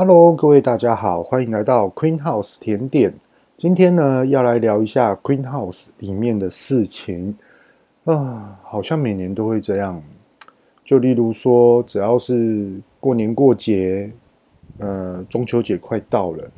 Hello，各位大家好，欢迎来到 Queen House 甜点。今天呢，要来聊一下 Queen House 里面的事情啊，好像每年都会这样。就例如说，只要是过年过节，呃，中秋节快到了，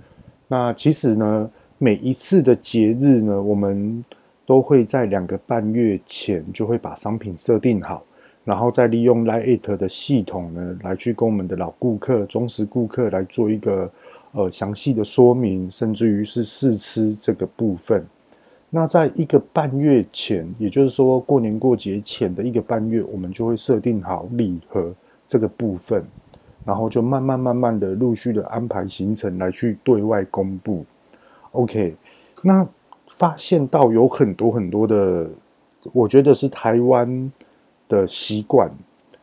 那其实呢，每一次的节日呢，我们都会在两个半月前就会把商品设定好。然后再利用 LINE@ 的系统呢，来去跟我们的老顾客、忠实顾客来做一个呃详细的说明，甚至于是试吃这个部分。那在一个半月前，也就是说过年过节前的一个半月，我们就会设定好礼盒这个部分，然后就慢慢慢慢的陆续的安排行程来去对外公布。OK，那发现到有很多很多的，我觉得是台湾。的习惯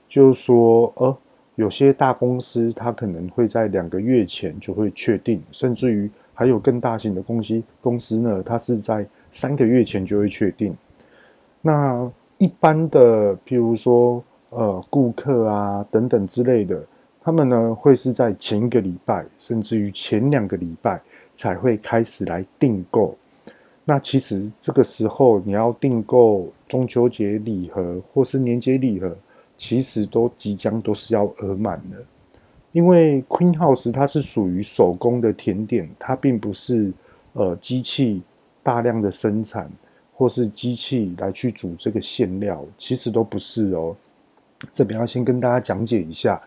就是说，呃，有些大公司它可能会在两个月前就会确定，甚至于还有更大型的公司公司呢，它是在三个月前就会确定。那一般的，譬如说，呃，顾客啊等等之类的，他们呢会是在前一个礼拜，甚至于前两个礼拜才会开始来订购。那其实这个时候你要订购中秋节礼盒或是年节礼盒，其实都即将都是要额满的。因为 Queen House 它是属于手工的甜点，它并不是呃机器大量的生产或是机器来去煮这个馅料，其实都不是哦。这边要先跟大家讲解一下，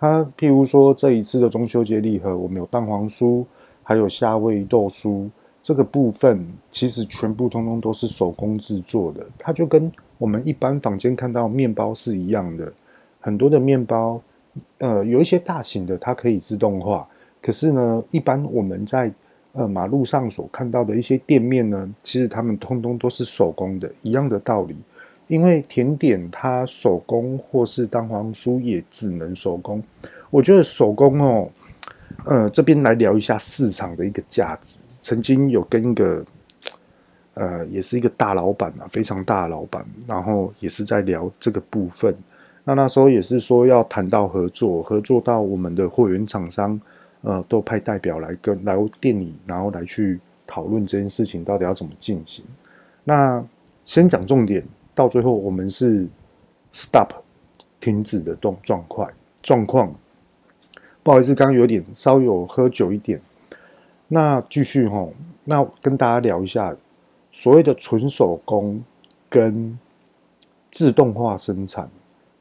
它譬如说这一次的中秋节礼盒，我们有蛋黄酥，还有夏威夷豆酥。这个部分其实全部通通都是手工制作的，它就跟我们一般房间看到面包是一样的。很多的面包，呃，有一些大型的它可以自动化，可是呢，一般我们在呃马路上所看到的一些店面呢，其实他们通通都是手工的，一样的道理。因为甜点它手工或是蛋黄酥也只能手工。我觉得手工哦，呃，这边来聊一下市场的一个价值。曾经有跟一个，呃，也是一个大老板啊，非常大的老板，然后也是在聊这个部分。那那时候也是说要谈到合作，合作到我们的货源厂商，呃，都派代表来跟来店里，然后来去讨论这件事情到底要怎么进行。那先讲重点，到最后我们是 stop 停止的状状况状况。不好意思，刚刚有点稍有喝酒一点。那继续哈，那跟大家聊一下所谓的纯手工跟自动化生产。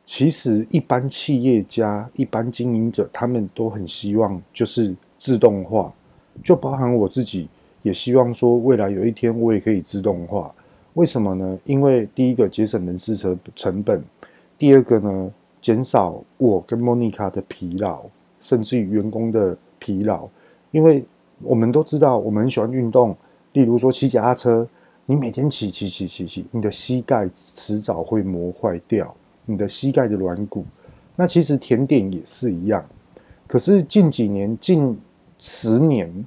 其实一般企业家、一般经营者，他们都很希望就是自动化，就包含我自己也希望说，未来有一天我也可以自动化。为什么呢？因为第一个节省人事成成本，第二个呢，减少我跟莫妮卡的疲劳，甚至于员工的疲劳，因为。我们都知道，我们很喜欢运动。例如说骑脚踏车，你每天骑骑骑骑骑，你的膝盖迟早会磨坏掉，你的膝盖的软骨。那其实甜点也是一样。可是近几年、近十年，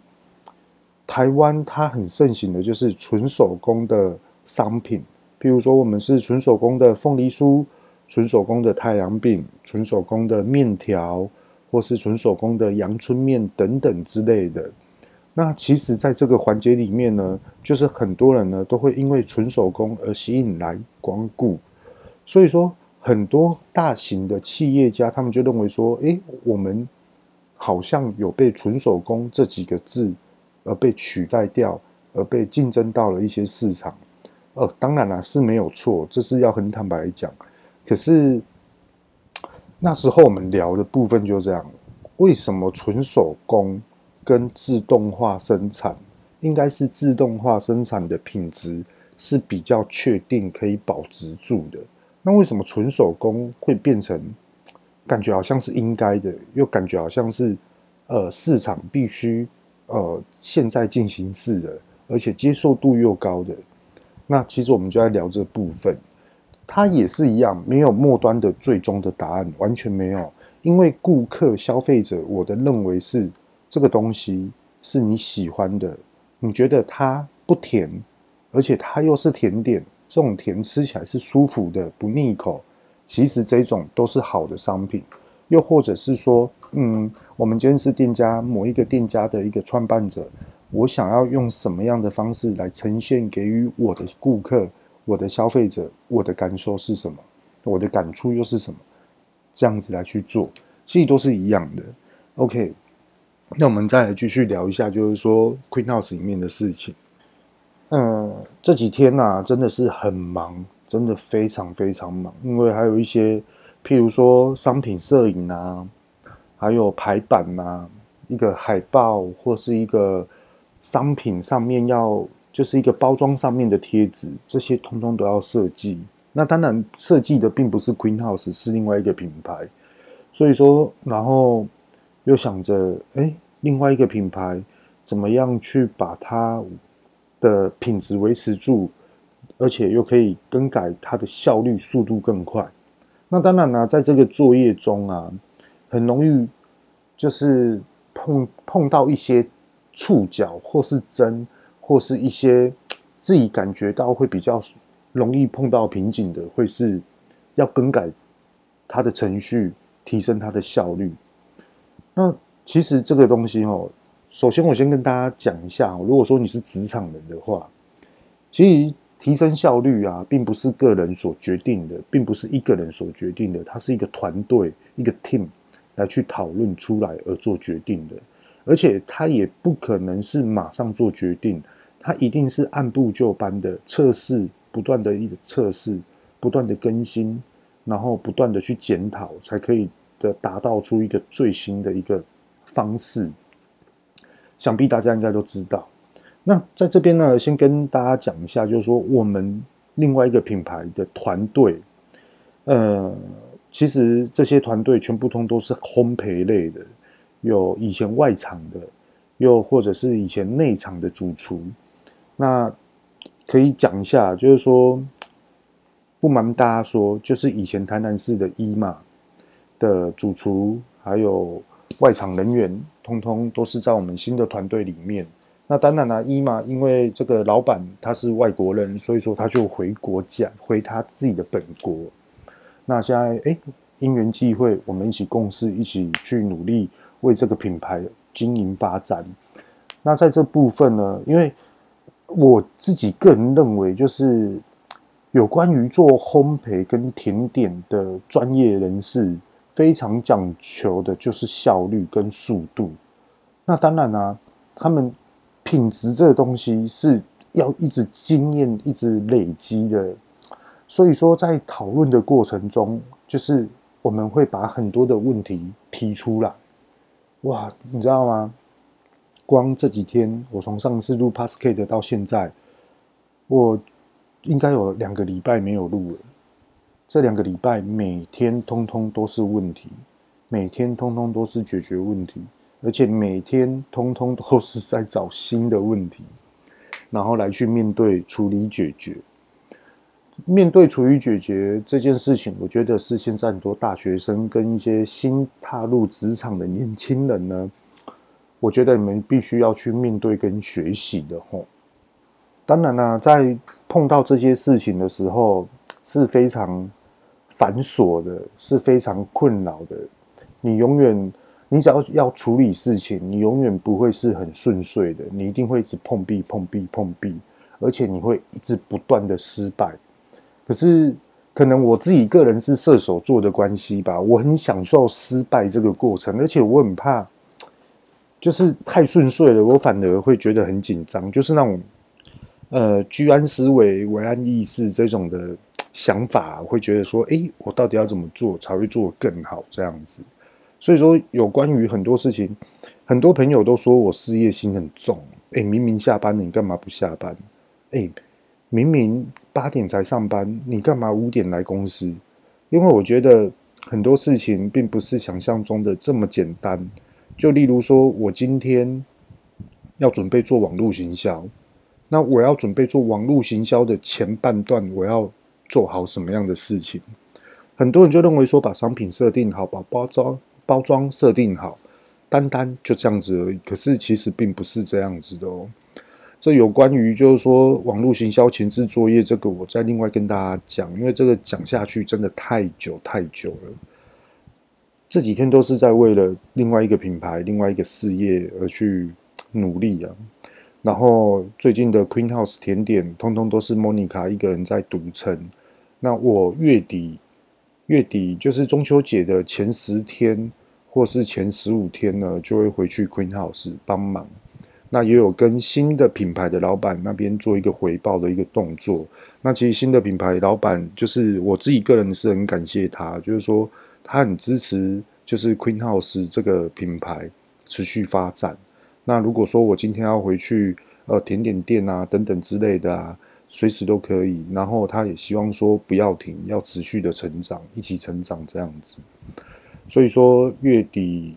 台湾它很盛行的就是纯手工的商品，譬如说我们是纯手工的凤梨酥、纯手工的太阳饼、纯手工的面条，或是纯手工的阳春面等等之类的。那其实，在这个环节里面呢，就是很多人呢都会因为纯手工而吸引来光顾，所以说很多大型的企业家他们就认为说，诶，我们好像有被纯手工这几个字而被取代掉，而被竞争到了一些市场。呃，当然啦，是没有错，这是要很坦白讲。可是那时候我们聊的部分就这样，为什么纯手工？跟自动化生产，应该是自动化生产的品质是比较确定可以保值住的。那为什么纯手工会变成感觉好像是应该的，又感觉好像是呃市场必须呃现在进行式的，而且接受度又高的？那其实我们就在聊这部分，它也是一样，没有末端的最终的答案，完全没有，因为顾客消费者，我的认为是。这个东西是你喜欢的，你觉得它不甜，而且它又是甜点，这种甜吃起来是舒服的，不腻口。其实这种都是好的商品。又或者是说，嗯，我们今天是店家某一个店家的一个创办者，我想要用什么样的方式来呈现给予我的顾客、我的消费者，我的感受是什么，我的感触又是什么，这样子来去做，其实都是一样的。OK，那我们再来继续聊一下，就是说 Queen House 里面的事情。嗯，这几天呐、啊，真的是很忙，真的非常非常忙，因为还有一些，譬如说商品摄影啊，还有排版啊，一个海报或是一个商品上面要，就是一个包装上面的贴纸，这些通通都要设计。那当然，设计的并不是 Queen House，是另外一个品牌。所以说，然后又想着，哎，另外一个品牌怎么样去把它。的品质维持住，而且又可以更改它的效率，速度更快。那当然呢、在这个作业中啊，很容易就是碰碰到一些触角，或是针，或是一些自己感觉到会比较容易碰到瓶颈的，会是要更改它的程序，提升它的效率。那其实这个东西哦。首先，我先跟大家讲一下，如果说你是职场人的话，其实提升效率啊，并不是个人所决定的，并不是一个人所决定的，它是一个团队、一个 team 来去讨论出来而做决定的，而且它也不可能是马上做决定，它一定是按部就班的测试，不断的一个测试，不断的更新，然后不断的去检讨，才可以的达到出一个最新的一个方式。想必大家应该都知道。那在这边呢，先跟大家讲一下，就是说我们另外一个品牌的团队，呃，其实这些团队全部通都是烘焙类的，有以前外场的，又或者是以前内场的主厨。那可以讲一下，就是说不瞒大家说，就是以前台南市的一嘛的主厨，还有外场人员。通通都是在我们新的团队里面。那当然了，一嘛，因为这个老板他是外国人，所以说他就回国讲，回他自己的本国。那现在哎，因缘际会，我们一起共事，一起去努力为这个品牌经营发展。那在这部分呢，因为我自己个人认为，就是有关于做烘焙跟甜点的专业人士。非常讲求的就是效率跟速度。那当然啊，他们品质这个东西是要一直经验、一直累积的。所以说，在讨论的过程中，就是我们会把很多的问题提出来。哇，你知道吗？光这几天，我从上次录 Podcast 到现在，我应该有两个礼拜没有录了。这两个礼拜，每天通通都是问题，每天通通都是解决问题，而且每天通通都是在找新的问题，然后来去面对、处理、解决。面对、处理、解决这件事情，我觉得是现在很多大学生跟一些新踏入职场的年轻人呢，我觉得你们必须要去面对跟学习的吼。当然啦，在碰到这些事情的时候，是非常。繁琐的，是非常困扰的。你永远，你只要要处理事情，你永远不会是很顺遂的。你一定会一直碰壁、碰壁、碰壁，而且你会一直不断的失败。可是，可能我自己个人是射手座的关系吧，我很享受失败这个过程，而且我很怕，就是太顺遂了，我反而会觉得很紧张，就是那种，呃，居安思危、危安易事这种的。想法会觉得说，诶，我到底要怎么做才会做更好？这样子，所以说有关于很多事情，很多朋友都说我事业心很重。诶，明明下班了，你干嘛不下班？诶，明明八点才上班，你干嘛五点来公司？因为我觉得很多事情并不是想象中的这么简单。就例如说，我今天要准备做网络行销，那我要准备做网络行销的前半段，我要。做好什么样的事情？很多人就认为说，把商品设定好，把包装包装设定好，单单就这样子而已。可是其实并不是这样子的哦。这有关于就是说网络行销前置作业，这个我再另外跟大家讲，因为这个讲下去真的太久太久了。这几天都是在为了另外一个品牌、另外一个事业而去努力啊。然后最近的 Queen House 甜点，通通都是 Monica 一个人在独撑。那我月底月底就是中秋节的前十天或是前十五天呢，就会回去 Queen House 帮忙。那也有跟新的品牌的老板那边做一个回报的一个动作。那其实新的品牌老板就是我自己个人是很感谢他，就是说他很支持，就是 Queen House 这个品牌持续发展。那如果说我今天要回去呃甜点店啊等等之类的啊，随时都可以。然后他也希望说不要停，要持续的成长，一起成长这样子。所以说月底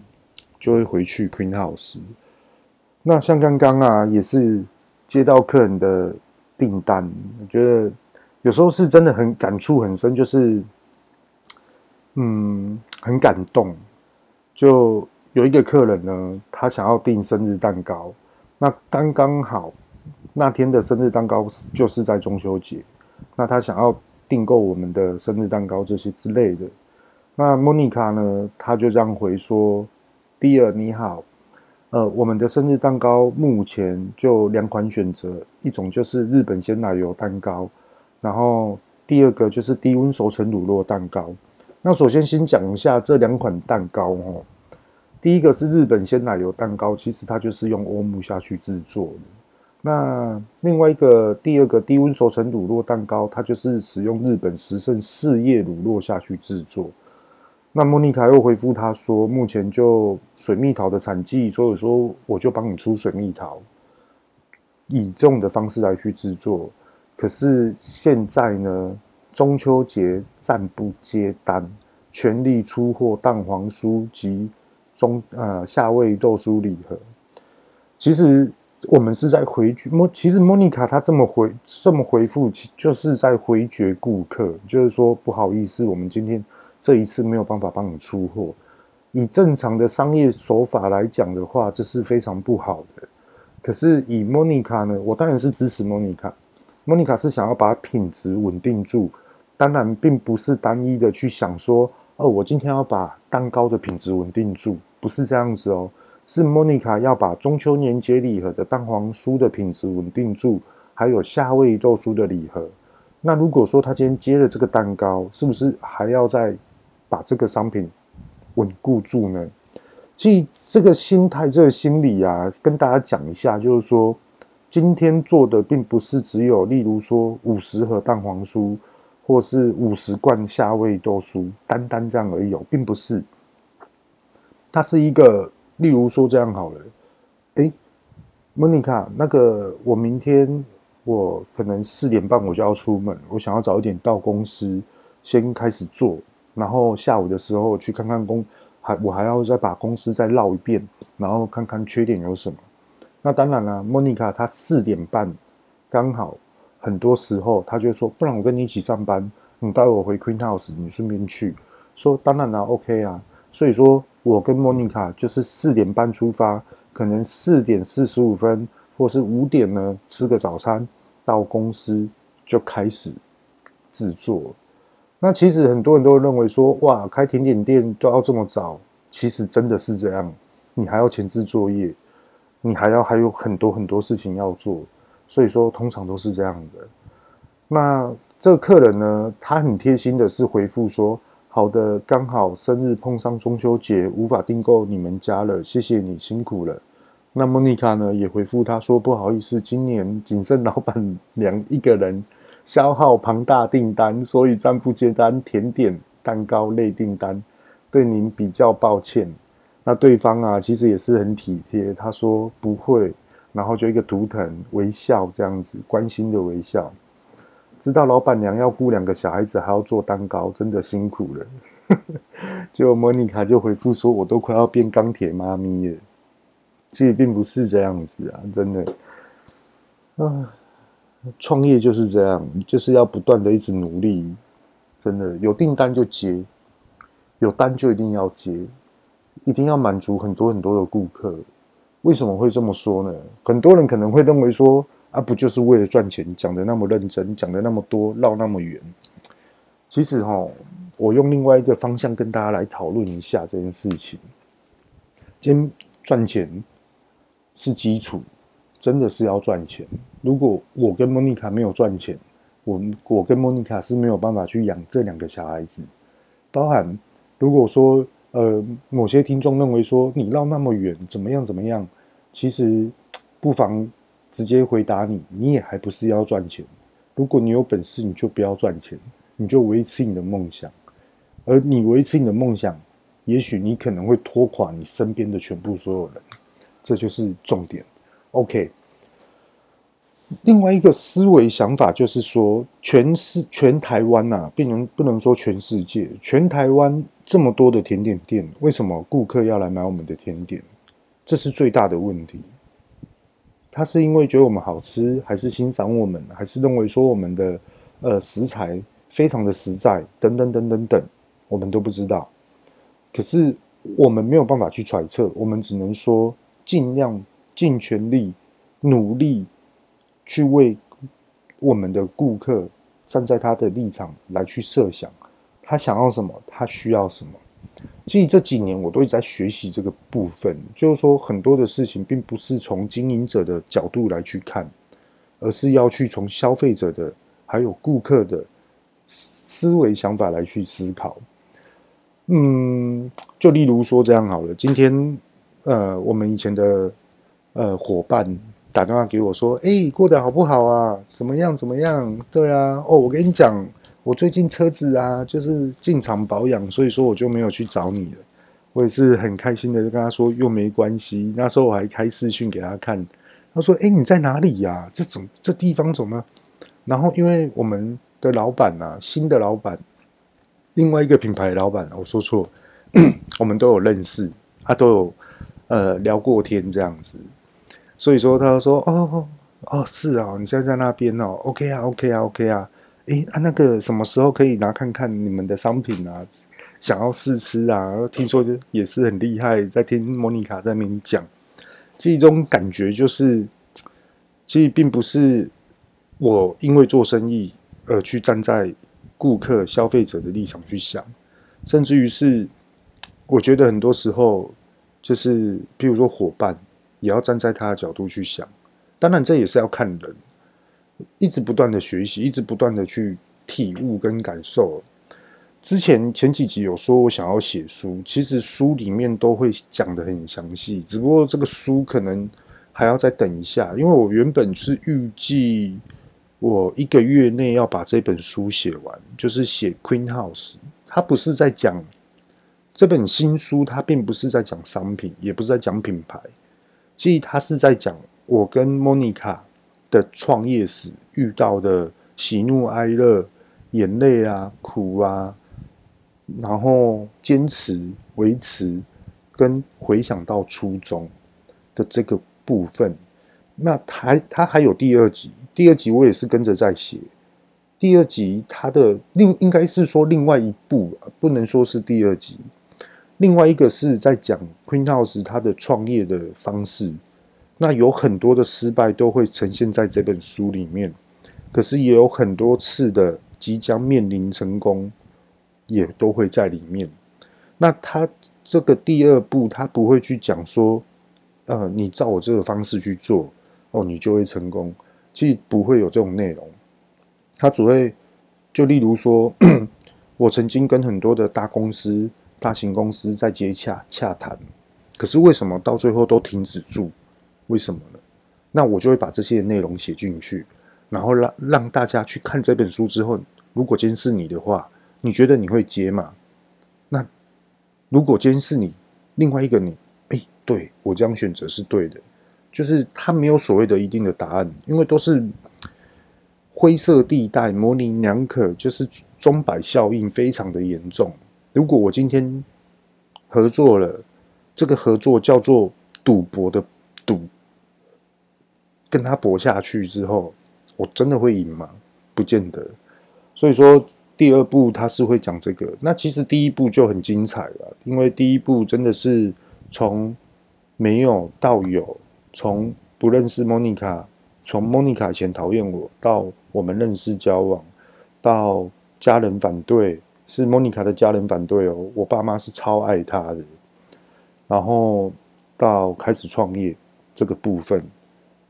就会回去 Queen House。那像刚刚啊，也是接到客人的订单，我觉得有时候是真的很感触很深，就是嗯，很感动。就有一个客人呢，他想要订生日蛋糕，那刚刚好那天的生日蛋糕就是在中秋节，那他想要订购我们的生日蛋糕这些之类的。那莫妮卡呢，他就这样回说：“Dear，你好。”呃，我们的生日蛋糕目前就两款选择，一种就是日本鲜奶油蛋糕，然后第二个就是低温熟成乳酪蛋糕。那首先先讲一下这两款蛋糕哦。第一个是日本鲜奶油蛋糕，其实它就是用欧姆下去制作的。那另外一个第二个低温熟成乳酪蛋糕，它就是使用日本十胜四叶乳酪下去制作。那莫妮卡又回复他说：“目前就水蜜桃的产季，所以说我就帮你出水蜜桃，以这种的方式来去制作。可是现在呢，中秋节暂不接单，全力出货蛋黄酥及中呃夏威豆酥礼盒。其实我们是在回绝莫，其实莫妮卡她这么回这么回复，其就是在回绝顾客，就是说不好意思，我们今天。”这一次没有办法帮你出货，以正常的商业手法来讲的话，这是非常不好的。可是以莫妮卡呢，我当然是支持莫妮卡。莫妮卡是想要把品质稳定住，当然并不是单一的去想说，哦，我今天要把蛋糕的品质稳定住，不是这样子哦。是莫妮卡要把中秋年节礼盒的蛋黄酥的品质稳定住，还有夏威夷豆酥的礼盒。那如果说他今天接了这个蛋糕，是不是还要再把这个商品稳固住呢？其实这个心态、这个心理啊，跟大家讲一下，就是说，今天做的并不是只有，例如说五十盒蛋黄酥，或是五十罐夏威夷豆酥，单单这样而已哦，并不是。它是一个，例如说这样好了，诶，莫妮卡，那个我明天我可能四点半我就要出门，我想要早一点到公司，先开始做。然后下午的时候去看看公，还我还要再把公司再绕一遍，然后看看缺点有什么。那当然了，莫妮卡她四点半刚好，很多时候她就说，不然我跟你一起上班，你带我回 Queen House，你顺便去。说当然了，OK 啊。所以说我跟莫妮卡就是四点半出发，可能四点四十五分或是五点呢，吃个早餐，到公司就开始制作。那其实很多人都认为说，哇，开甜点店都要这么早，其实真的是这样。你还要前置作业，你还要还有很多很多事情要做，所以说通常都是这样的。那这个客人呢，他很贴心的是回复说，好的，刚好生日碰上中秋节，无法订购你们家了，谢谢你辛苦了。那莫妮卡呢也回复他说，不好意思，今年仅剩老板娘一个人。消耗庞大订单，所以暂不接单甜点、蛋糕类订单，对您比较抱歉。那对方啊，其实也是很体贴，他说不会，然后就一个图腾微笑这样子，关心的微笑。知道老板娘要雇两个小孩子，还要做蛋糕，真的辛苦了。就莫妮卡就回复说：“我都快要变钢铁妈咪了。”其实并不是这样子啊，真的。啊。创业就是这样，就是要不断的一直努力，真的有订单就接，有单就一定要接，一定要满足很多很多的顾客。为什么会这么说呢？很多人可能会认为说，啊，不就是为了赚钱，讲的那么认真，讲的那么多，绕那么远。其实哈，我用另外一个方向跟大家来讨论一下这件事情。今天赚钱是基础，真的是要赚钱。如果我跟莫妮卡没有赚钱，我我跟莫妮卡是没有办法去养这两个小孩子。包含如果说呃某些听众认为说你绕那么远怎么样怎么样，其实不妨直接回答你，你也还不是要赚钱。如果你有本事，你就不要赚钱，你就维持你的梦想。而你维持你的梦想，也许你可能会拖垮你身边的全部所有人，这就是重点。OK。另外一个思维想法就是说，全世全台湾呐、啊，不能不能说全世界，全台湾这么多的甜点店，为什么顾客要来买我们的甜点？这是最大的问题。他是因为觉得我们好吃，还是欣赏我们，还是认为说我们的呃食材非常的实在，等等等等等，我们都不知道。可是我们没有办法去揣测，我们只能说尽量尽全力努力。去为我们的顾客站在他的立场来去设想，他想要什么，他需要什么。其实这几年我都一直在学习这个部分，就是说很多的事情并不是从经营者的角度来去看，而是要去从消费者的还有顾客的思维想法来去思考。嗯，就例如说这样好了，今天呃，我们以前的呃伙伴。打电话给我说：“哎、过得好不好啊？怎么样？怎么样？对啊，哦，我跟你讲，我最近车子啊，就是进厂保养，所以说我就没有去找你了。我也是很开心的，就跟他说又没关系。那时候我还开视讯给他看，他说：‘哎、你在哪里呀、啊？这种这地方怎么？’然后因为我们的老板啊，新的老板，另外一个品牌的老板，我说错，我们都有认识，他都有呃聊过天这样子。”所以说，他说：“哦哦，是啊，你现在在那边哦，OK 啊，OK 啊，OK 啊，诶啊，那个什么时候可以拿看看你们的商品啊？想要试吃啊？听说也是很厉害，在听莫妮卡在那边讲，这种感觉就是，其实并不是我因为做生意而去站在顾客、消费者的立场去想，甚至于是，我觉得很多时候就是，比如说伙伴。”也要站在他的角度去想，当然这也是要看人，一直不断的学习，一直不断的去体悟跟感受。之前前几集有说我想要写书，其实书里面都会讲得很详细，只不过这个书可能还要再等一下，因为我原本是预计我一个月内要把这本书写完，就是写 Queen House，它不是在讲这本新书，它并不是在讲商品，也不是在讲品牌。其实他是在讲我跟莫妮卡的创业史遇到的喜怒哀乐、眼泪啊、苦啊，然后坚持、维持跟回想到初衷的这个部分。那还他还有第二集，第二集我也是跟着在写。第二集他的另应该是说另外一部，不能说是第二集。另外一个是在讲 Queen House 他的创业的方式，那有很多的失败都会呈现在这本书里面，可是也有很多次的即将面临成功，也都会在里面。那他这个第二步，他不会去讲说，呃，你照我这个方式去做，哦，你就会成功。其实不会有这种内容，他只会就例如说，我曾经跟很多的大公司。大型公司在接洽洽谈，可是为什么到最后都停止住？为什么呢？那我就会把这些内容写进去，然后让让大家去看这本书之后，如果今天是你的话，你觉得你会接吗？那如果今天是你，另外一个你，哎，对，我这样选择是对的，就是他没有所谓的一定的答案，因为都是灰色地带，模棱两可，就是钟摆效应非常的严重。如果我今天合作了，这个合作叫做赌博的赌，跟他搏下去之后，我真的会赢吗？不见得。所以说，第二部他是会讲这个。那其实第一部就很精彩了，因为第一部真的是从没有到有，从不认识莫妮卡，从莫妮卡以前讨厌我，到我们认识交往，到家人反对。是莫妮卡的家人反对哦，我爸妈是超爱她的。然后到开始创业这个部分，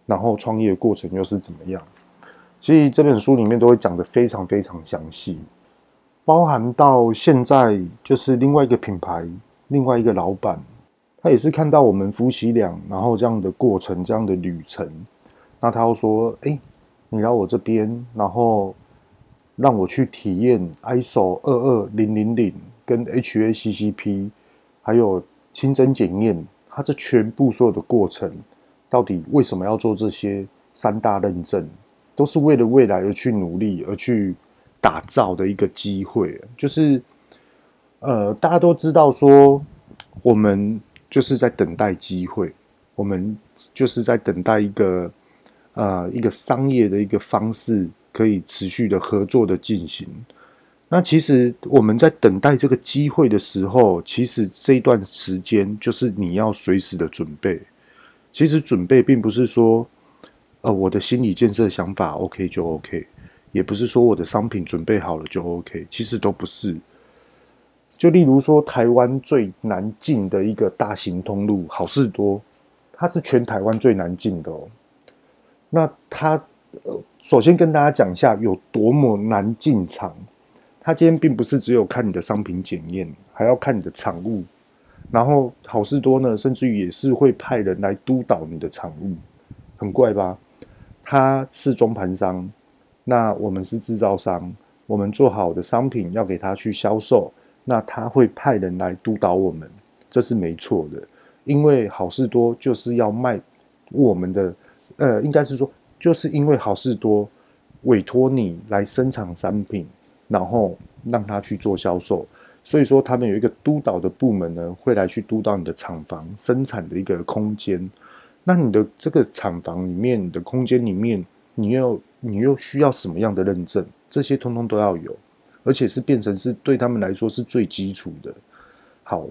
然后创业过程又是怎么样？所以这本书里面都会讲得非常非常详细，包含到现在就是另外一个品牌，另外一个老板，他也是看到我们夫妻俩，然后这样的过程，这样的旅程，那他又说：“哎，你来我这边，然后让我去体验 ISO 二二零零零跟 HACCP，还有清真检验，他这全部所有的过程，到底为什么要做这些三大认证？”都是为了未来而去努力，而去打造的一个机会。就是，呃，大家都知道说，我们就是在等待机会，我们就是在等待一个，呃，一个商业的一个方式，可以持续的合作的进行。那其实我们在等待这个机会的时候，其实这一段时间就是你要随时的准备。其实准备并不是说。呃，我的心理建设想法 OK 就 OK，也不是说我的商品准备好了就 OK，其实都不是。就例如说，台湾最难进的一个大型通路好事多，它是全台湾最难进的哦。那它呃，首先跟大家讲一下有多么难进场。它今天并不是只有看你的商品检验，还要看你的产物。然后好事多呢，甚至于也是会派人来督导你的厂务，很怪吧？他是中盘商，那我们是制造商。我们做好的商品要给他去销售，那他会派人来督导我们，这是没错的。因为好事多就是要卖我们的，呃，应该是说，就是因为好事多委托你来生产商品，然后让他去做销售，所以说他们有一个督导的部门呢，会来去督导你的厂房生产的一个空间。那你的这个厂房里面你的空间里面，你又你又需要什么样的认证？这些通通都要有，而且是变成是对他们来说是最基础的。好，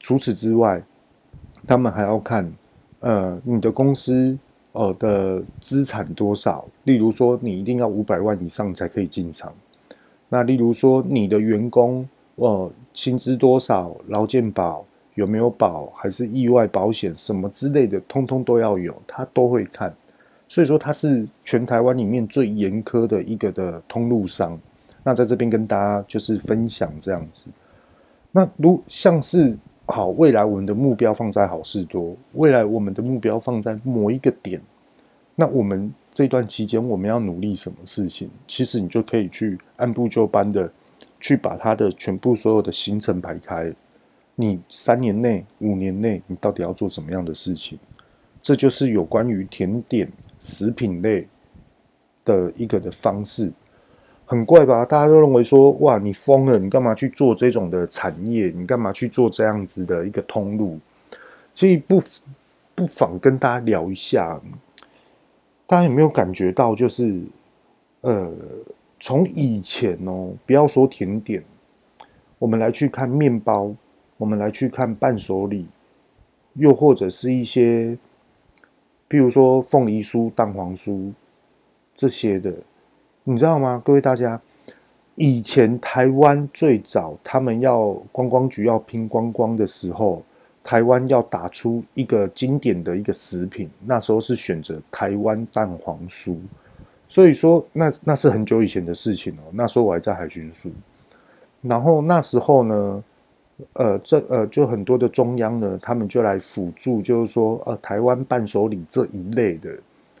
除此之外，他们还要看，呃，你的公司呃的资产多少？例如说，你一定要五百万以上才可以进场。那例如说，你的员工呃薪资多少？劳健保。有没有保，还是意外保险什么之类的，通通都要有，他都会看。所以说他是全台湾里面最严苛的一个的通路商。那在这边跟大家就是分享这样子。那如像是好，未来我们的目标放在好事多，未来我们的目标放在某一个点，那我们这段期间我们要努力什么事情？其实你就可以去按部就班的去把它的全部所有的行程排开。你三年内、五年内，你到底要做什么样的事情？这就是有关于甜点、食品类的一个的方式。很怪吧？大家都认为说，哇，你疯了！你干嘛去做这种的产业？你干嘛去做这样子的一个通路？所以不不妨跟大家聊一下，大家有没有感觉到，就是呃，从以前哦，不要说甜点，我们来去看面包。我们来去看伴手礼，又或者是一些，譬如说凤梨酥、蛋黄酥这些的，你知道吗？各位大家，以前台湾最早他们要观光局要拼观光的时候，台湾要打出一个经典的一个食品，那时候是选择台湾蛋黄酥。所以说，那那是很久以前的事情哦。那时候我还在海军署，然后那时候呢。呃，这呃，就很多的中央呢，他们就来辅助，就是说，呃，台湾伴手礼这一类的，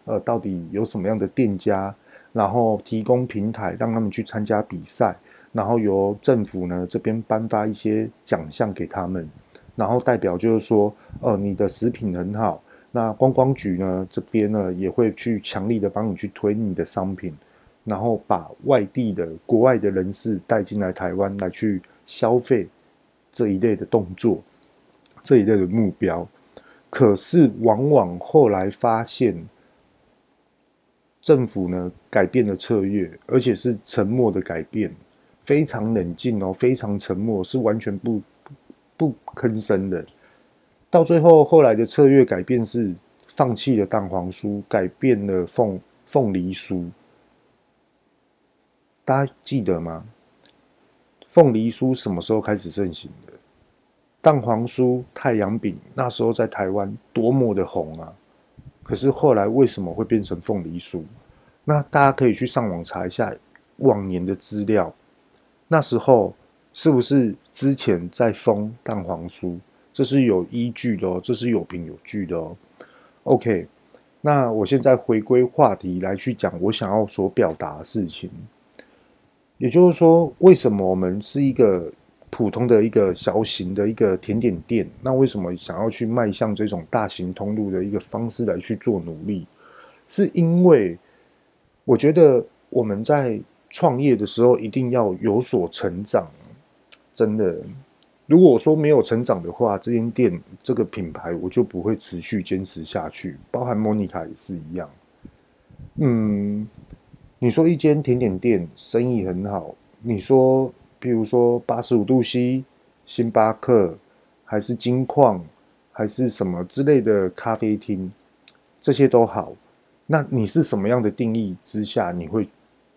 呃，到底有什么样的店家，然后提供平台让他们去参加比赛，然后由政府呢这边颁发一些奖项给他们，然后代表就是说，呃，你的食品很好，那观光局呢这边呢也会去强力的帮你去推你的商品，然后把外地的国外的人士带进来台湾来去消费。这一类的动作，这一类的目标，可是往往后来发现，政府呢改变了策略，而且是沉默的改变，非常冷静哦，非常沉默，是完全不不吭声的。到最后，后来的策略改变是放弃了蛋黄酥，改变了凤凤梨酥，大家记得吗？凤梨酥什么时候开始盛行的？蛋黄酥、太阳饼那时候在台湾多么的红啊！可是后来为什么会变成凤梨酥？那大家可以去上网查一下往年的资料，那时候是不是之前在封蛋黄酥？这是有依据的哦，这是有凭有据的哦。OK，那我现在回归话题来去讲我想要所表达的事情，也就是说，为什么我们是一个普通的一个小型的一个甜点店，那为什么想要去迈向这种大型通路的一个方式来去做努力？是因为我觉得我们在创业的时候一定要有所成长，真的。如果说没有成长的话，这间店这个品牌我就不会持续坚持下去，包含莫妮卡也是一样。嗯，你说一间甜点店生意很好，你说。比如说八十五度 C、星巴克，还是金矿，还是什么之类的咖啡厅，这些都好。那你是什么样的定义之下，你会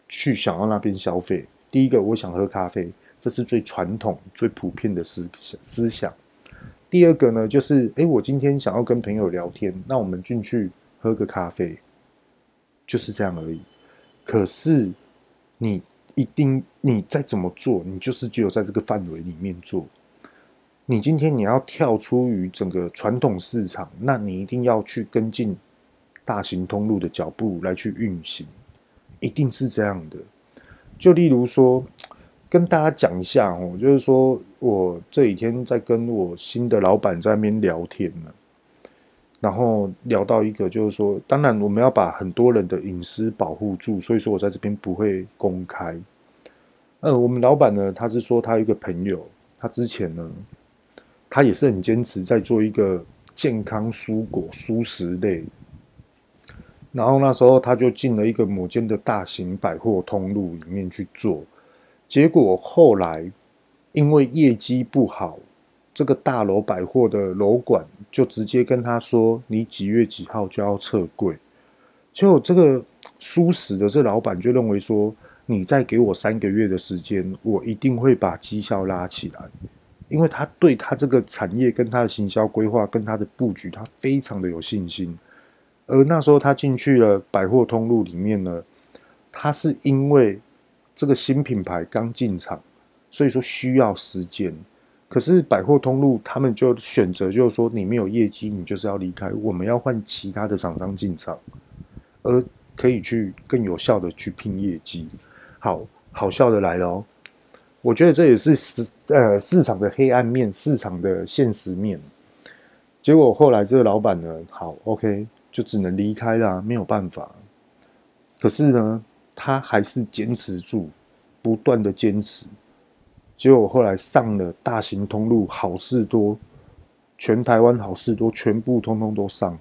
去想要那边消费？第一个，我想喝咖啡，这是最传统、最普遍的思想思想。第二个呢，就是诶，我今天想要跟朋友聊天，那我们进去喝个咖啡，就是这样而已。可是你。一定，你再怎么做，你就是只有在这个范围里面做。你今天你要跳出于整个传统市场，那你一定要去跟进大型通路的脚步来去运行，一定是这样的。就例如说，跟大家讲一下哦，就是说我这几天在跟我新的老板在那边聊天呢。然后聊到一个，就是说，当然我们要把很多人的隐私保护住，所以说我在这边不会公开。呃，我们老板呢，他是说他一个朋友，他之前呢，他也是很坚持在做一个健康蔬果蔬食类。然后那时候他就进了一个某间的大型百货通路里面去做，结果后来因为业绩不好。这个大楼百货的楼管就直接跟他说：“你几月几号就要撤柜。”就这个蔬食的这老板就认为说：“你再给我三个月的时间，我一定会把绩效拉起来。”因为他对他这个产业跟他的行销规划跟他的布局，他非常的有信心。而那时候他进去了百货通路里面呢，他是因为这个新品牌刚进场，所以说需要时间。可是百货通路他们就选择，就是说你没有业绩，你就是要离开，我们要换其他的厂商进场，而可以去更有效的去拼业绩。好好笑的来了哦，我觉得这也是市呃市场的黑暗面，市场的现实面。结果后来这个老板呢，好 OK 就只能离开了，没有办法。可是呢，他还是坚持住，不断的坚持。结果后来上了大型通路好事多，全台湾好事多全部通通都上，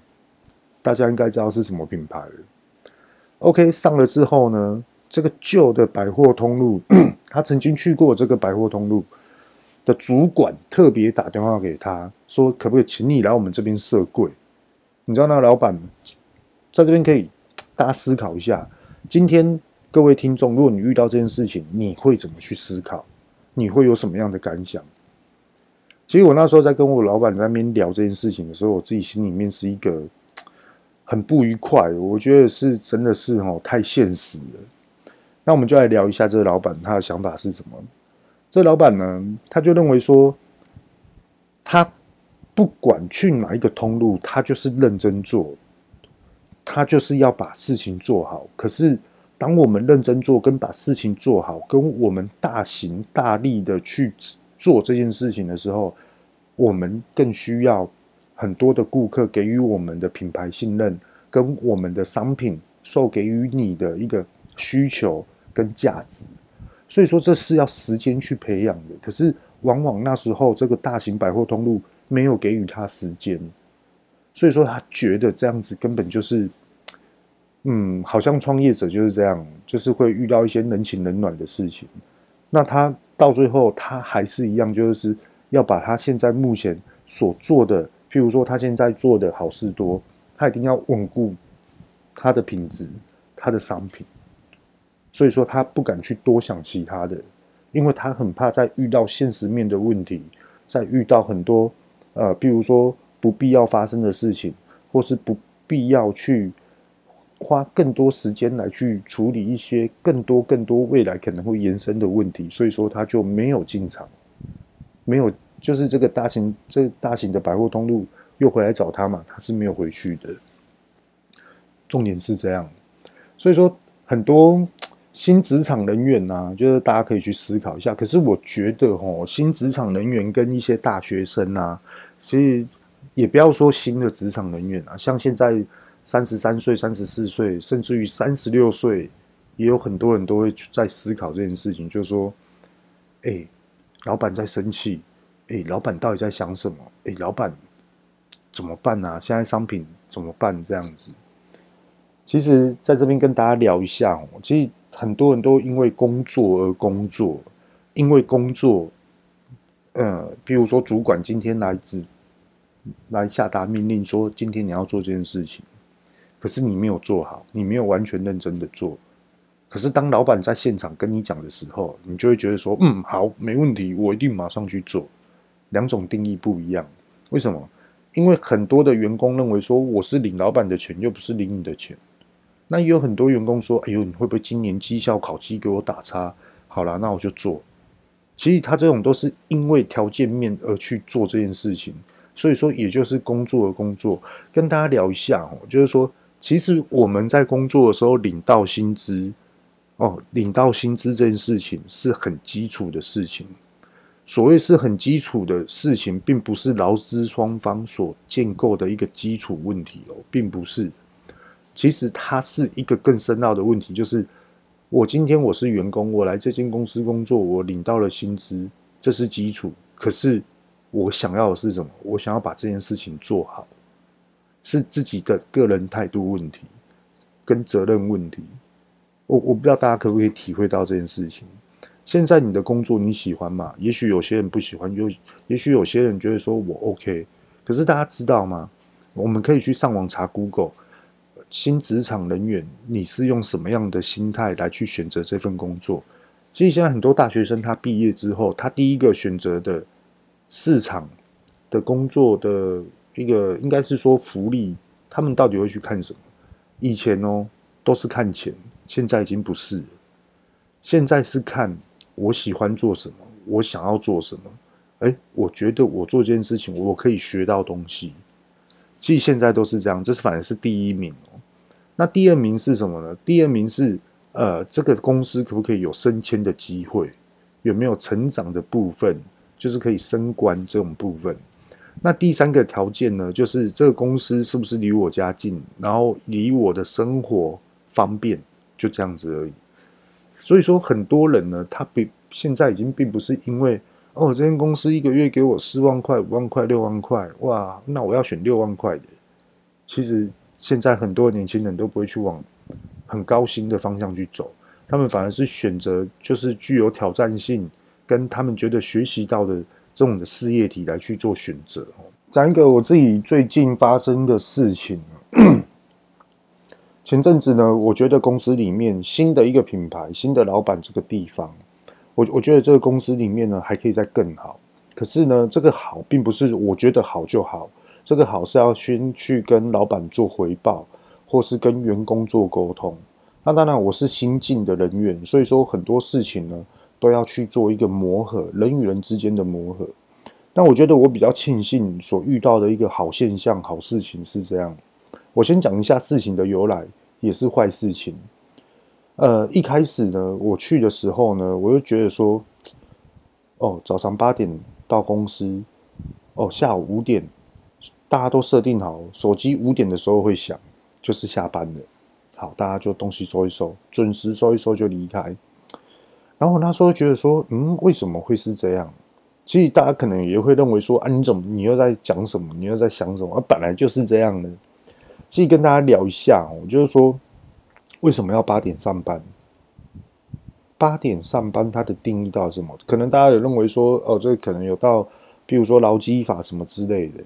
大家应该知道是什么品牌了。OK，上了之后呢，这个旧的百货通路，他曾经去过这个百货通路的主管特别打电话给他说，可不可以请你来我们这边设柜？你知道那个老板在这边可以大家思考一下，今天各位听众，如果你遇到这件事情，你会怎么去思考？你会有什么样的感想？其实我那时候在跟我老板在那边聊这件事情的时候，我自己心里面是一个很不愉快。我觉得是真的是哦，太现实了。那我们就来聊一下这个老板他的想法是什么？这老板呢，他就认为说，他不管去哪一个通路，他就是认真做，他就是要把事情做好。可是。当我们认真做，跟把事情做好，跟我们大行大力的去做这件事情的时候，我们更需要很多的顾客给予我们的品牌信任，跟我们的商品受给予你的一个需求跟价值。所以说，这是要时间去培养的。可是，往往那时候这个大型百货通路没有给予他时间，所以说他觉得这样子根本就是。嗯，好像创业者就是这样，就是会遇到一些人情冷暖的事情。那他到最后，他还是一样，就是要把他现在目前所做的，譬如说他现在做的好事多，他一定要稳固他的品质、他的商品。所以说，他不敢去多想其他的，因为他很怕在遇到现实面的问题，在遇到很多呃，比如说不必要发生的事情，或是不必要去花更多时间来去处理一些更多更多未来可能会延伸的问题，所以说他就没有进场，没有，就是这个大型这大型的百货通路又回来找他嘛，他是没有回去的。重点是这样，所以说很多新职场人员呐、啊，就是大家可以去思考一下。可是我觉得哦，新职场人员跟一些大学生啊，其实也不要说新的职场人员啊，像现在三十三岁、三十四岁，甚至于三十六岁，也有很多人都会在思考这件事情，就是说，哎，老板在生气，哎，老板到底在想什么？哎，老板怎么办啊？现在商品怎么办？这样子。其实，在这边跟大家聊一下哦。其实很多人都因为工作而工作，因为工作，呃，比如说主管今天来指来下达命令，说今天你要做这件事情，可是你没有做好，你没有完全认真的做。可是当老板在现场跟你讲的时候，你就会觉得说，嗯，好，没问题，我一定马上去做。两种定义不一样，为什么？因为很多的员工认为说，我是领老板的钱，又不是领你的钱。那也有很多员工说：“哎呦，你会不会今年绩效考绩给我打叉？”好了，那我就做。其实他这种都是因为条件面而去做这件事情，所以说也就是工作的工作。跟大家聊一下哦，就是说，其实我们在工作的时候领到薪资哦，领到薪资这件事情是很基础的事情。所谓是很基础的事情，并不是劳资双方所建构的一个基础问题哦，并不是。其实它是一个更深奥的问题，就是我今天我是员工，我来这间公司工作，我领到了薪资，这是基础。可是我想要的是什么？我想要把这件事情做好，是自己的个人态度问题跟责任问题。我我不知道大家可不可以体会到这件事情。现在你的工作你喜欢吗？也许有些人不喜欢，有也许有些人觉得说我 OK。可是大家知道吗？我们可以去上网查 Google。新职场人员，你是用什么样的心态来去选择这份工作？其实现在很多大学生，他毕业之后，他第一个选择的市场的工作的一个，应该是说福利，他们到底会去看什么？以前哦，都是看钱，现在已经不是了，现在是看我喜欢做什么，我想要做什么。哎，我觉得我做这件事情，我可以学到东西。其实现在都是这样，这是反而是第一名哦。那第二名是什么呢？第二名是呃，这个公司可不可以有升迁的机会？有没有成长的部分？就是可以升官这种部分。那第三个条件呢，就是这个公司是不是离我家近，然后离我的生活方便，就这样子而已。所以说，很多人呢，他比现在已经并不是因为哦，这间公司一个月给我四万块、五万块、六万块，哇，那我要选六万块的。其实。现在很多年轻人都不会去往很高薪的方向去走，他们反而是选择就是具有挑战性，跟他们觉得学习到的这种的事业体来去做选择。讲一个我自己最近发生的事情。前阵子呢，我觉得公司里面新的一个品牌、新的老板这个地方，我我觉得这个公司里面呢还可以再更好。可是呢，这个好并不是我觉得好就好。这个好是要先去跟老板做回报，或是跟员工做沟通。那当然，我是新进的人员，所以说很多事情呢都要去做一个磨合，人与人之间的磨合。那我觉得我比较庆幸所遇到的一个好现象、好事情是这样。我先讲一下事情的由来，也是坏事情。呃，一开始呢，我去的时候呢，我就觉得说，哦，早上八点到公司，哦，下午五点。大家都设定好，手机五点的时候会响，就是下班了。好，大家就东西收一收，准时收一收就离开。然后那时候觉得说，嗯，为什么会是这样？其实大家可能也会认为说，啊，你怎么，你又在讲什么？你又在想什么？啊，本来就是这样的。所以跟大家聊一下，我就是说，为什么要八点上班？八点上班，它的定义到什么？可能大家有认为说，哦，这可能有到，比如说劳基法什么之类的。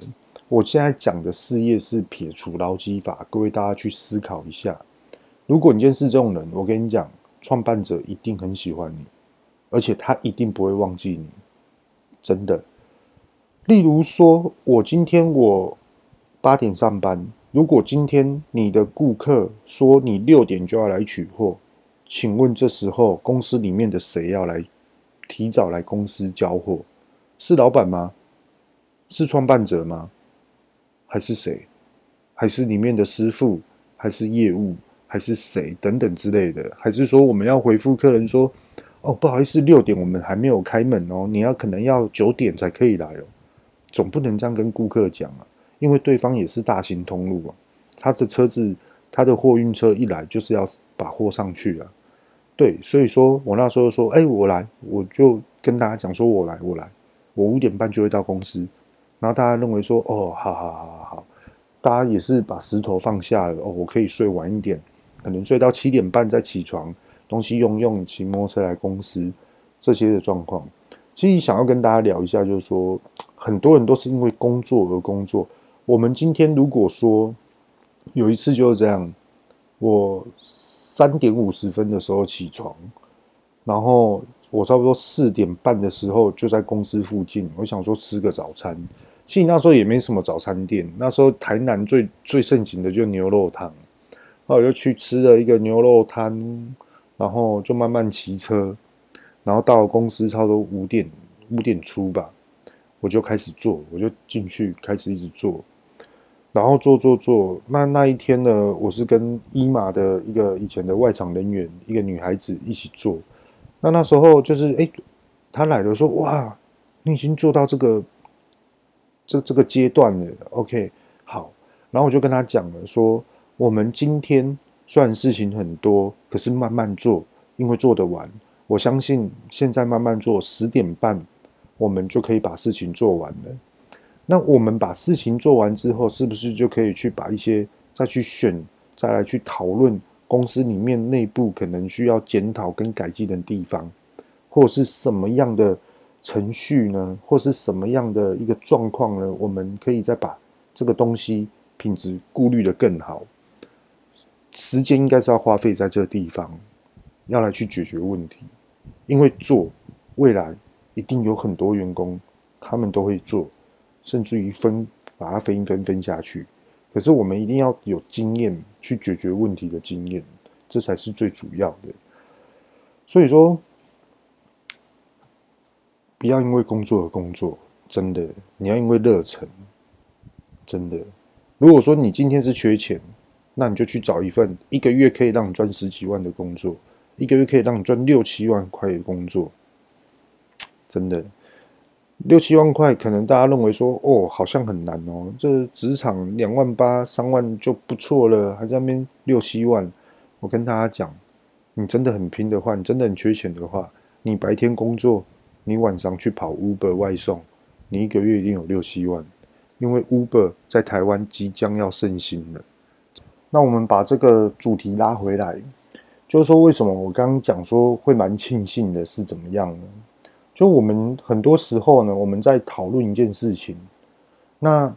我现在讲的事业是撇除劳基法，各位大家去思考一下。如果你今天是这种人，我跟你讲，创办者一定很喜欢你，而且他一定不会忘记你，真的。例如说，我今天我八点上班，如果今天你的顾客说你六点就要来取货，请问这时候公司里面的谁要来提早来公司交货？是老板吗？是创办者吗？还是谁？还是里面的师傅？还是业务？还是谁？等等之类的？还是说我们要回复客人说，哦，不好意思，六点我们还没有开门哦，你要可能要九点才可以来哦。总不能这样跟顾客讲啊，因为对方也是大型通路啊，他的车子，他的货运车一来就是要把货上去啊。对，所以说我那时候说，哎，我来，我就跟大家讲说，我来，我来，我五点半就会到公司。然后大家认为说，哦，好好好好好，大家也是把石头放下了哦，我可以睡晚一点，可能睡到七点半再起床，东西用用，骑摩托车来公司这些的状况。其实想要跟大家聊一下，就是说，很多人都是因为工作而工作。我们今天如果说有一次就是这样，我三点五十分的时候起床，然后我差不多四点半的时候就在公司附近，我想说吃个早餐。其实那时候也没什么早餐店，那时候台南最最盛行的就牛肉汤，后我就去吃了一个牛肉汤，然后就慢慢骑车。然后到公司差不多五点五点出吧，我就开始做，我就进去开始一直做，然后做做做。那那一天呢，我是跟伊玛的一个以前的外场人员，一个女孩子一起做。那那时候就是，哎，她来了说，哇，你已经做到这个这这个阶段了，OK，好。然后我就跟她讲了，说我们今天虽然事情很多，可是慢慢做，因为做得完。我相信现在慢慢做，十点半我们就可以把事情做完了。那我们把事情做完之后，是不是就可以去把一些再去选，再来去讨论公司里面内部可能需要检讨跟改进的地方，或是什么样的程序呢？或是什么样的一个状况呢？我们可以再把这个东西品质顾虑得更好。时间应该是要花费在这个地方，要来去解决问题。因为做未来一定有很多员工，他们都会做，甚至于分把它分一分分下去。可是我们一定要有经验去解决问题的经验，这才是最主要的。所以说，不要因为工作而工作，真的，你要因为热忱，真的。如果说你今天是缺钱，那你就去找一份一个月可以让你赚十几万的工作。一个月可以让你赚六七万块的工作，真的六七万块，可能大家认为说哦，好像很难哦。这职场两万八、三万就不错了，还在那边六七万。我跟大家讲，你真的很拼的话，你真的很缺钱的话，你白天工作，你晚上去跑 Uber 外送，你一个月一定有六七万，因为 Uber 在台湾即将要盛行了。那我们把这个主题拉回来。就是说，为什么我刚刚讲说会蛮庆幸的是怎么样呢？就我们很多时候呢，我们在讨论一件事情，那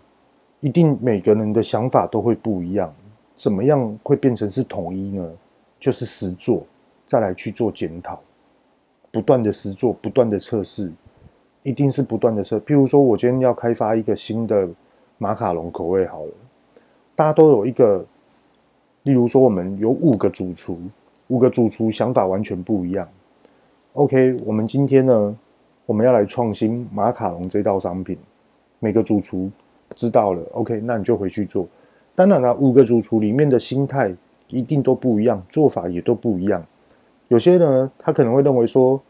一定每个人的想法都会不一样。怎么样会变成是统一呢？就是实做，再来去做检讨，不断的实做，不断的测试，一定是不断的测。譬如说，我今天要开发一个新的马卡龙口味，好了，大家都有一个，例如说，我们有五个主厨。五个主厨想法完全不一样。OK，我们今天呢，我们要来创新马卡龙这道商品。每个主厨知道了，OK，那你就回去做。当然了，五个主厨里面的心态一定都不一样，做法也都不一样。有些呢，他可能会认为说，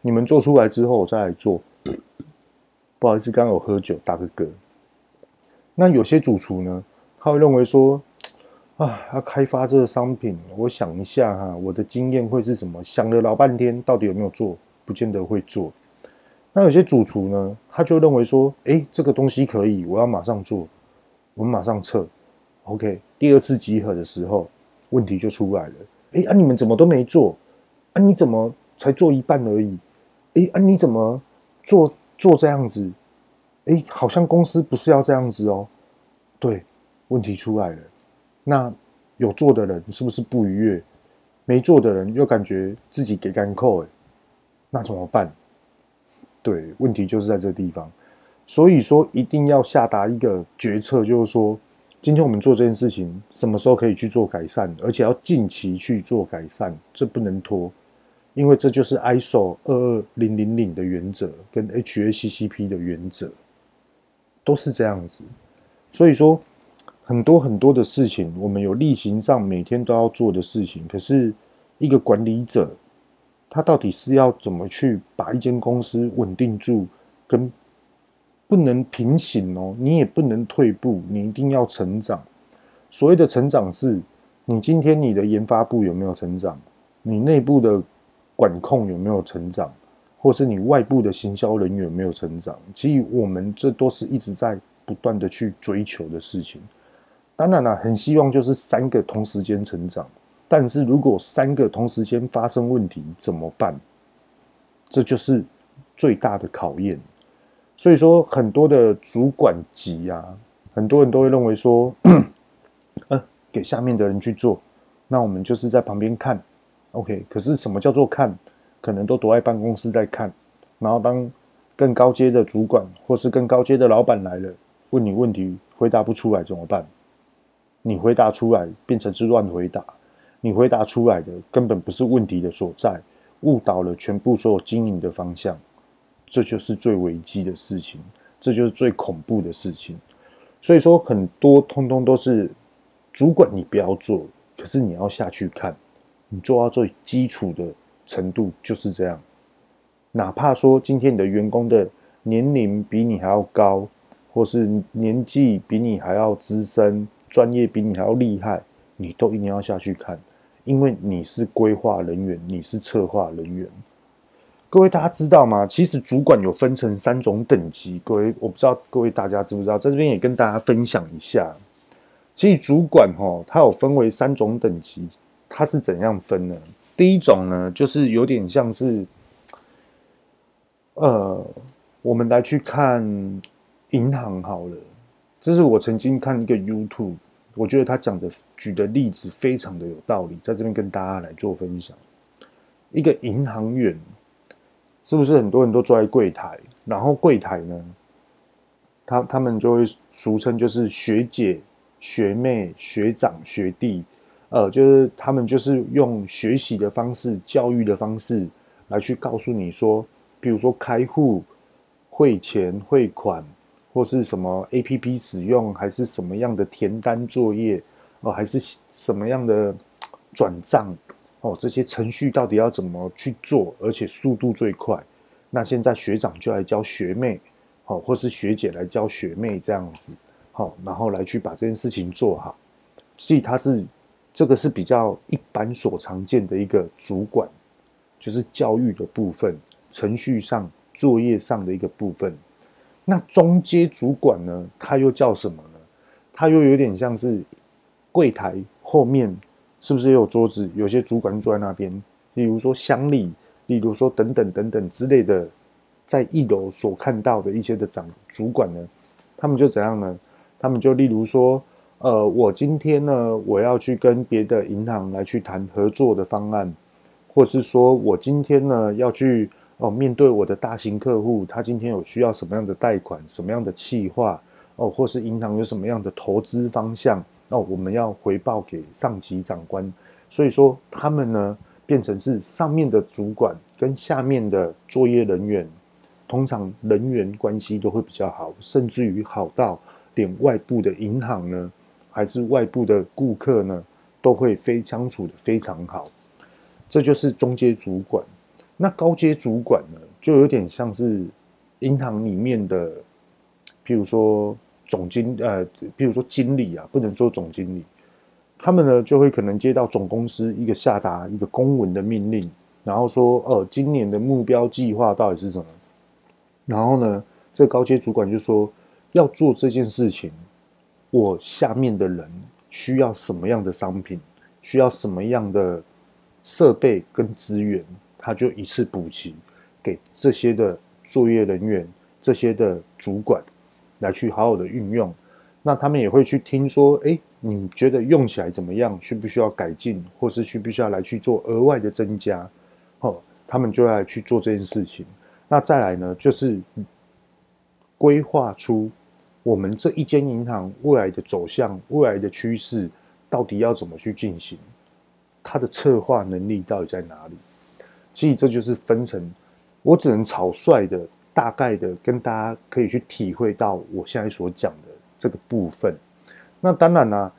你们做出来之后我再来做。不好意思，刚有喝酒，打个嗝。那有些主厨呢，他会认为说。啊，要开发这个商品，我想一下哈，我的经验会是什么？想了老半天，到底有没有做？不见得会做。那有些主厨呢，他就认为说，诶，这个东西可以，我要马上做，我们马上测。OK，第二次集合的时候，问题就出来了。诶，啊，你们怎么都没做？啊，你怎么才做一半而已？诶，啊，你怎么做做这样子？诶，好像公司不是要这样子哦。对，问题出来了。那有做的人是不是不愉悦？没做的人又感觉自己给干扣哎，那怎么办？对，问题就是在这地方。所以说，一定要下达一个决策，就是说，今天我们做这件事情，什么时候可以去做改善，而且要近期去做改善，这不能拖，因为这就是 ISO 二二零零零的原则跟 HACCP 的原则，都是这样子。所以说，很多很多的事情，我们有例行上每天都要做的事情，可是一个管理者，他到底是要怎么去把一间公司稳定住，跟不能平行哦，你也不能退步，你一定要成长。所谓的成长是，你今天你的研发部有没有成长？你内部的管控有没有成长？或是你外部的行销人员有没有成长？其实我们这都是一直在不断的去追求的事情。当然了，很希望就是三个同时间成长，但是如果三个同时间发生问题怎么办？这就是最大的考验。所以说，很多的主管级啊，很多人都会认为说，呃，给下面的人去做，那我们就是在旁边看，OK。可是什么叫做看？可能都躲在办公室在看，然后当更高阶的主管或是更高阶的老板来了，问你问题回答不出来怎么办？你回答出来变成是乱回答，你回答出来的根本不是问题的所在，误导了全部所有经营的方向。这就是最危机的事情，这就是最恐怖的事情。所以说，很多通通都是主管，你不要做，可是你要下去看，你做到最基础的程度就是这样。哪怕说今天你的员工的年龄比你还要高，或是年纪比你还要资深，专业比你还要厉害，你都一定要下去看，因为你是规划人员，你是策划人员。各位大家知道吗？其实主管有分成三种等级。各位，我不知道各位大家知不知道，在这边也跟大家分享一下。其实主管哈，它有分为三种等级，它是怎样分呢？第一种呢，就是有点像是，呃，我们来去看银行好了。这是我曾经看一个 YouTube，我觉得他讲的举的例子非常的有道理，在这边跟大家来做分享。一个银行员。是不是很多人都坐在柜台？然后柜台呢，他他们就会俗称就是学姐、学妹、学长、学弟，呃，就是他们就是用学习的方式、教育的方式来去告诉你说，比如说开户、汇钱、汇款，或是什么 APP 使用，还是什么样的填单作业，哦、呃，还是什么样的转账。哦，这些程序到底要怎么去做，而且速度最快？那现在学长就来教学妹，好，或是学姐来教学妹这样子，好，然后来去把这件事情做好。所以他是这个是比较一般所常见的一个主管，就是教育的部分，程序上、作业上的一个部分。那中阶主管呢，他又叫什么呢？他又有点像是柜台后面。是不是也有桌子？有些主管坐在那边，例如说乡里，例如说等等等等之类的，在一楼所看到的一些的长主管呢，他们就怎样呢？他们就例如说，呃，我今天呢，我要去跟别的银行来去谈合作的方案，或是说我今天呢要去哦、面对我的大型客户，他今天有需要什么样的贷款，什么样的企划哦，或是银行有什么样的投资方向。哦，我们要回报给上级长官，所以说他们呢变成是上面的主管跟下面的作业人员，通常人员关系都会比较好，甚至于好到连外部的银行呢，还是外部的顾客呢，都会非相处的非常好。这就是中介主管。那高阶主管呢，就有点像是银行里面的，譬如说。总经呃，比如说经理啊，不能说总经理，他们呢就会可能接到总公司一个下达一个公文的命令，然后说，呃，今年的目标计划到底是什么？然后呢，这高阶主管就说要做这件事情，我下面的人需要什么样的商品，需要什么样的设备跟资源，他就一次补齐给这些的作业人员，这些的主管。来去好好的运用，那他们也会去听说，哎，你觉得用起来怎么样？需不需要改进，或是需不需要来去做额外的增加？哦，他们就要去做这件事情。那再来呢，就是规划出我们这一间银行未来的走向、未来的趋势，到底要怎么去进行？它的策划能力到底在哪里？其实这就是分成，我只能草率的、大概的跟大家可以去体会到我现在所讲的这个部分。那当然呢、啊，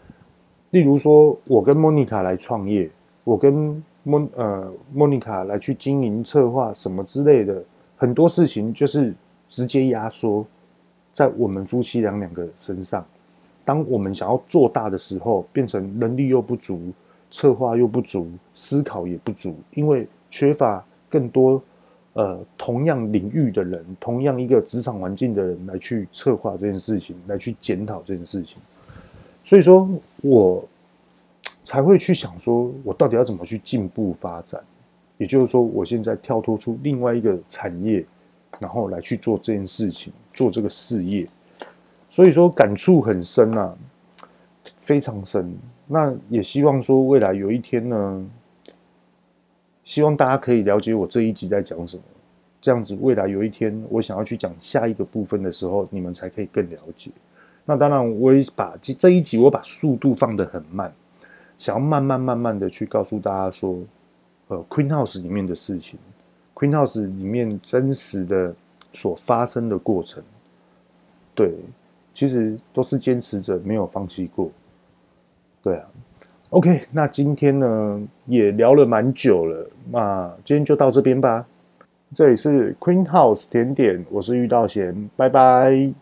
例如说我跟莫妮卡来创业，我跟莫呃莫妮卡来去经营策划什么之类的，很多事情就是直接压缩在我们夫妻俩两个身上。当我们想要做大的时候，变成能力又不足，策划又不足，思考也不足，因为缺乏更多呃同样领域的人，同样一个职场环境的人来去策划这件事情，来去检讨这件事情。所以说，我才会去想说，我到底要怎么去进步发展？也就是说，我现在跳脱出另外一个产业，然后来去做这件事情，做这个事业。所以说，感触很深啊，非常深。那也希望说，未来有一天呢，希望大家可以了解我这一集在讲什么。这样子，未来有一天我想要去讲下一个部分的时候，你们才可以更了解。那当然，我也把这一集我把速度放得很慢，想要慢慢慢慢的去告诉大家说，呃，Queen House 里面的事情，Queen House 里面真实的所发生的过程，对，其实都是坚持着没有放弃过，对啊。OK，那今天呢也聊了蛮久了，那今天就到这边吧。这里是 Queen House 甜点，我是玉道贤，拜拜。